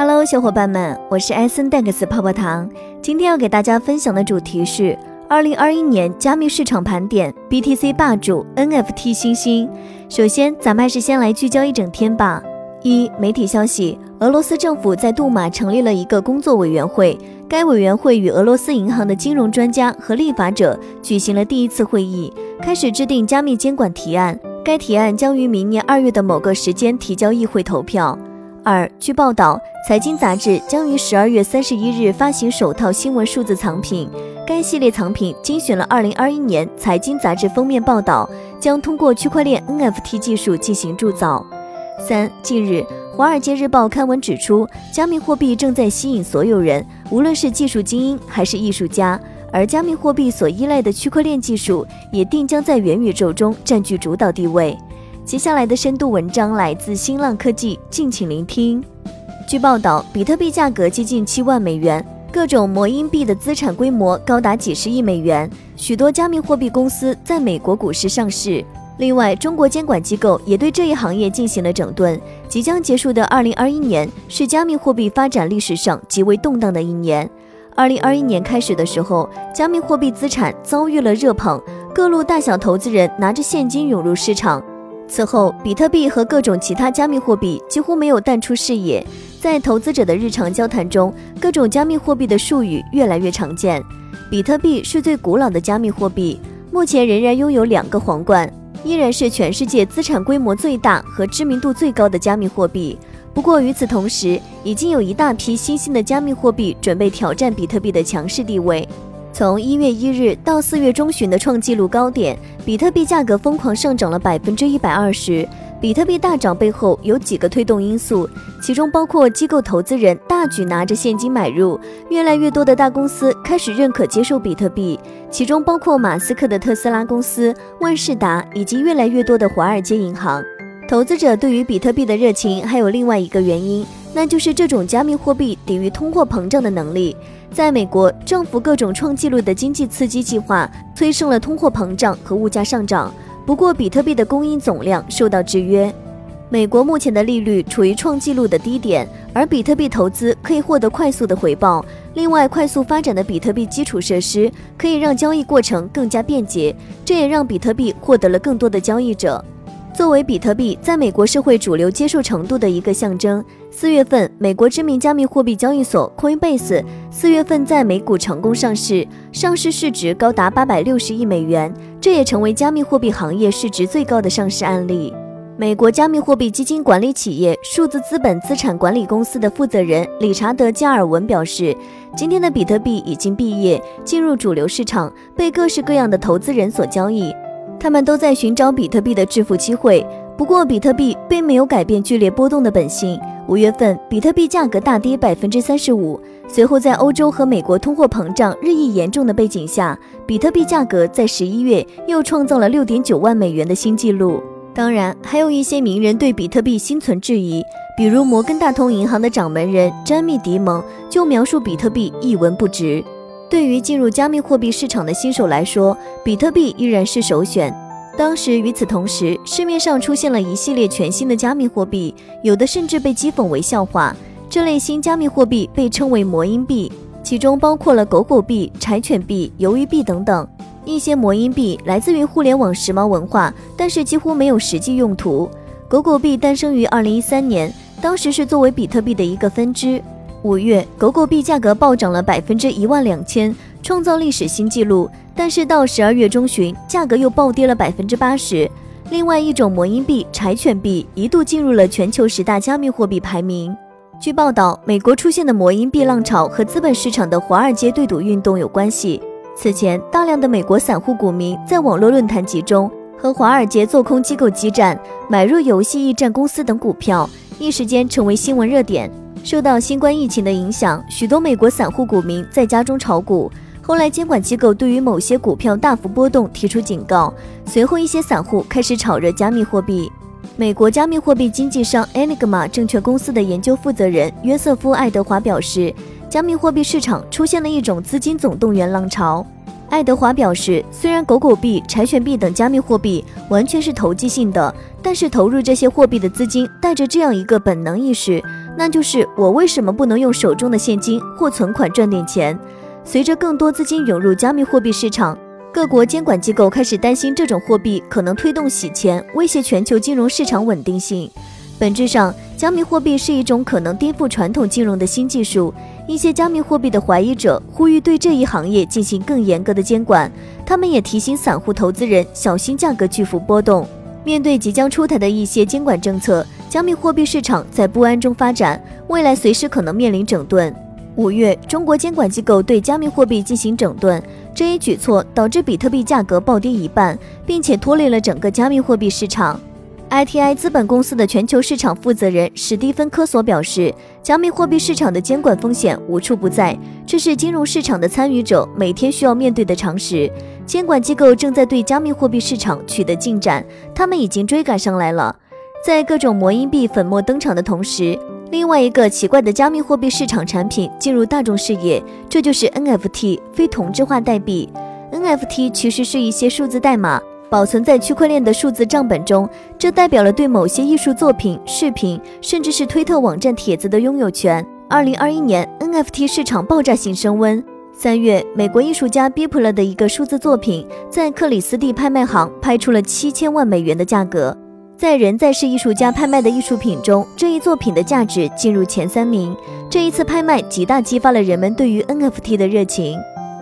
Hello，小伙伴们，我是艾森戴克斯泡泡糖。今天要给大家分享的主题是二零二一年加密市场盘点，BTC 霸主，NFT 新星。首先，咱们还是先来聚焦一整天吧。一、媒体消息，俄罗斯政府在杜马成立了一个工作委员会，该委员会与俄罗斯银行的金融专家和立法者举行了第一次会议，开始制定加密监管提案。该提案将于明年二月的某个时间提交议会投票。二，据报道，财经杂志将于十二月三十一日发行首套新闻数字藏品。该系列藏品精选了二零二一年财经杂志封面报道，将通过区块链 NFT 技术进行铸造。三，近日，《华尔街日报》刊文指出，加密货币正在吸引所有人，无论是技术精英还是艺术家，而加密货币所依赖的区块链技术也定将在元宇宙中占据主导地位。接下来的深度文章来自新浪科技，敬请聆听。据报道，比特币价格接近七万美元，各种魔音币的资产规模高达几十亿美元，许多加密货币公司在美国股市上市。另外，中国监管机构也对这一行业进行了整顿。即将结束的二零二一年是加密货币发展历史上极为动荡的一年。二零二一年开始的时候，加密货币资产遭遇了热捧，各路大小投资人拿着现金涌入市场。此后，比特币和各种其他加密货币几乎没有淡出视野。在投资者的日常交谈中，各种加密货币的术语越来越常见。比特币是最古老的加密货币，目前仍然拥有两个皇冠，依然是全世界资产规模最大和知名度最高的加密货币。不过，与此同时，已经有一大批新兴的加密货币准备挑战比特币的强势地位。从一月一日到四月中旬的创纪录高点，比特币价格疯狂上涨了百分之一百二十。比特币大涨背后有几个推动因素，其中包括机构投资人大举拿着现金买入，越来越多的大公司开始认可接受比特币，其中包括马斯克的特斯拉公司、万事达以及越来越多的华尔街银行。投资者对于比特币的热情还有另外一个原因，那就是这种加密货币抵御通货膨胀的能力。在美国，政府各种创纪录的经济刺激计划催生了通货膨胀和物价上涨。不过，比特币的供应总量受到制约。美国目前的利率处于创纪录的低点，而比特币投资可以获得快速的回报。另外，快速发展的比特币基础设施可以让交易过程更加便捷，这也让比特币获得了更多的交易者。作为比特币在美国社会主流接受程度的一个象征，四月份，美国知名加密货币交易所 Coinbase 四月份在美股成功上市，上市市值高达八百六十亿美元，这也成为加密货币行业市值最高的上市案例。美国加密货币基金管理企业数字资本资产管理公司的负责人理查德·加尔文表示，今天的比特币已经毕业，进入主流市场，被各式各样的投资人所交易。他们都在寻找比特币的致富机会，不过比特币并没有改变剧烈波动的本性。五月份，比特币价格大跌百分之三十五。随后，在欧洲和美国通货膨胀日益严重的背景下，比特币价格在十一月又创造了六点九万美元的新纪录。当然，还有一些名人对比特币心存质疑，比如摩根大通银行的掌门人詹密·迪蒙就描述比特币一文不值。对于进入加密货币市场的新手来说，比特币依然是首选。当时与此同时，市面上出现了一系列全新的加密货币，有的甚至被讥讽为笑话。这类新加密货币被称为魔音币，其中包括了狗狗币、柴犬币、鱿鱼币等等。一些魔音币来自于互联网时髦文化，但是几乎没有实际用途。狗狗币诞生于二零一三年，当时是作为比特币的一个分支。五月，狗狗币价格暴涨了百分之一万两千，创造历史新纪录。但是到十二月中旬，价格又暴跌了百分之八十。另外一种魔音币柴犬币一度进入了全球十大加密货币排名。据报道，美国出现的魔音币浪潮和资本市场的华尔街对赌运动有关系。此前，大量的美国散户股民在网络论坛集中，和华尔街做空机构激战，买入游戏驿站公司等股票，一时间成为新闻热点。受到新冠疫情的影响，许多美国散户股民在家中炒股。后来，监管机构对于某些股票大幅波动提出警告。随后，一些散户开始炒热加密货币。美国加密货币经纪商 Enigma 证券公司的研究负责人约瑟夫·爱德华表示，加密货币市场出现了一种资金总动员浪潮。爱德华表示，虽然狗狗币、柴犬币等加密货币完全是投机性的，但是投入这些货币的资金带着这样一个本能意识。那就是我为什么不能用手中的现金或存款赚点钱？随着更多资金涌入加密货币市场，各国监管机构开始担心这种货币可能推动洗钱，威胁全球金融市场稳定性。本质上，加密货币是一种可能颠覆传统金融的新技术。一些加密货币的怀疑者呼吁对这一行业进行更严格的监管。他们也提醒散户投资人小心价格巨幅波动。面对即将出台的一些监管政策，加密货币市场在不安中发展，未来随时可能面临整顿。五月，中国监管机构对加密货币进行整顿，这一举措导致比特币价格暴跌一半，并且拖累了整个加密货币市场。ITI 资本公司的全球市场负责人史蒂芬·科索表示，加密货币市场的监管风险无处不在，这是金融市场的参与者每天需要面对的常识。监管机构正在对加密货币市场取得进展，他们已经追赶上来了。在各种魔音币粉末登场的同时，另外一个奇怪的加密货币市场产品进入大众视野，这就是 NFT 非同质化代币。NFT 其实是一些数字代码。保存在区块链的数字账本中，这代表了对某些艺术作品、视频，甚至是推特网站帖子的拥有权。二零二一年，NFT 市场爆炸性升温。三月，美国艺术家 b i p l 的一个数字作品在克里斯蒂拍卖行拍出了七千万美元的价格。在人在世艺术家拍卖的艺术品中，这一作品的价值进入前三名。这一次拍卖极大激发了人们对于 NFT 的热情。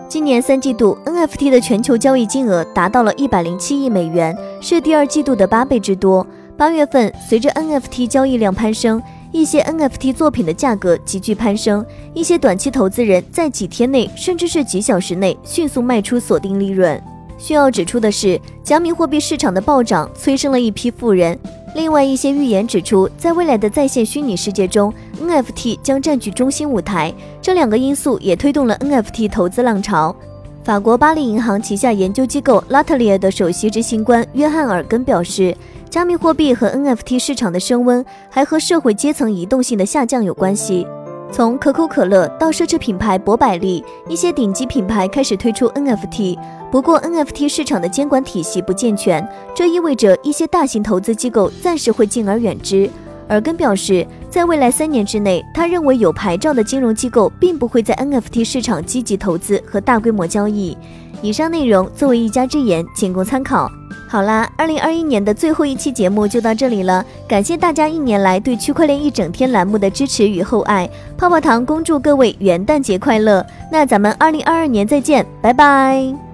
今年三季度，NFT 的全球交易金额达到了一百零七亿美元，是第二季度的八倍之多。八月份，随着 NFT 交易量攀升，一些 NFT 作品的价格急剧攀升，一些短期投资人在几天内，甚至是几小时内迅速卖出锁定利润。需要指出的是，加密货币市场的暴涨催生了一批富人。另外一些预言指出，在未来的在线虚拟世界中，NFT 将占据中心舞台。这两个因素也推动了 NFT 投资浪潮。法国巴黎银行旗下研究机构拉特里尔的首席执行官约翰尔根表示，加密货币和 NFT 市场的升温还和社会阶层移动性的下降有关系。从可口可乐到奢侈品牌博百利，一些顶级品牌开始推出 NFT。不过，NFT 市场的监管体系不健全，这意味着一些大型投资机构暂时会敬而远之。尔根表示，在未来三年之内，他认为有牌照的金融机构并不会在 NFT 市场积极投资和大规模交易。以上内容作为一家之言，仅供参考。好啦，二零二一年的最后一期节目就到这里了，感谢大家一年来对区块链一整天栏目的支持与厚爱。泡泡糖恭祝各位元旦节快乐！那咱们二零二二年再见，拜拜。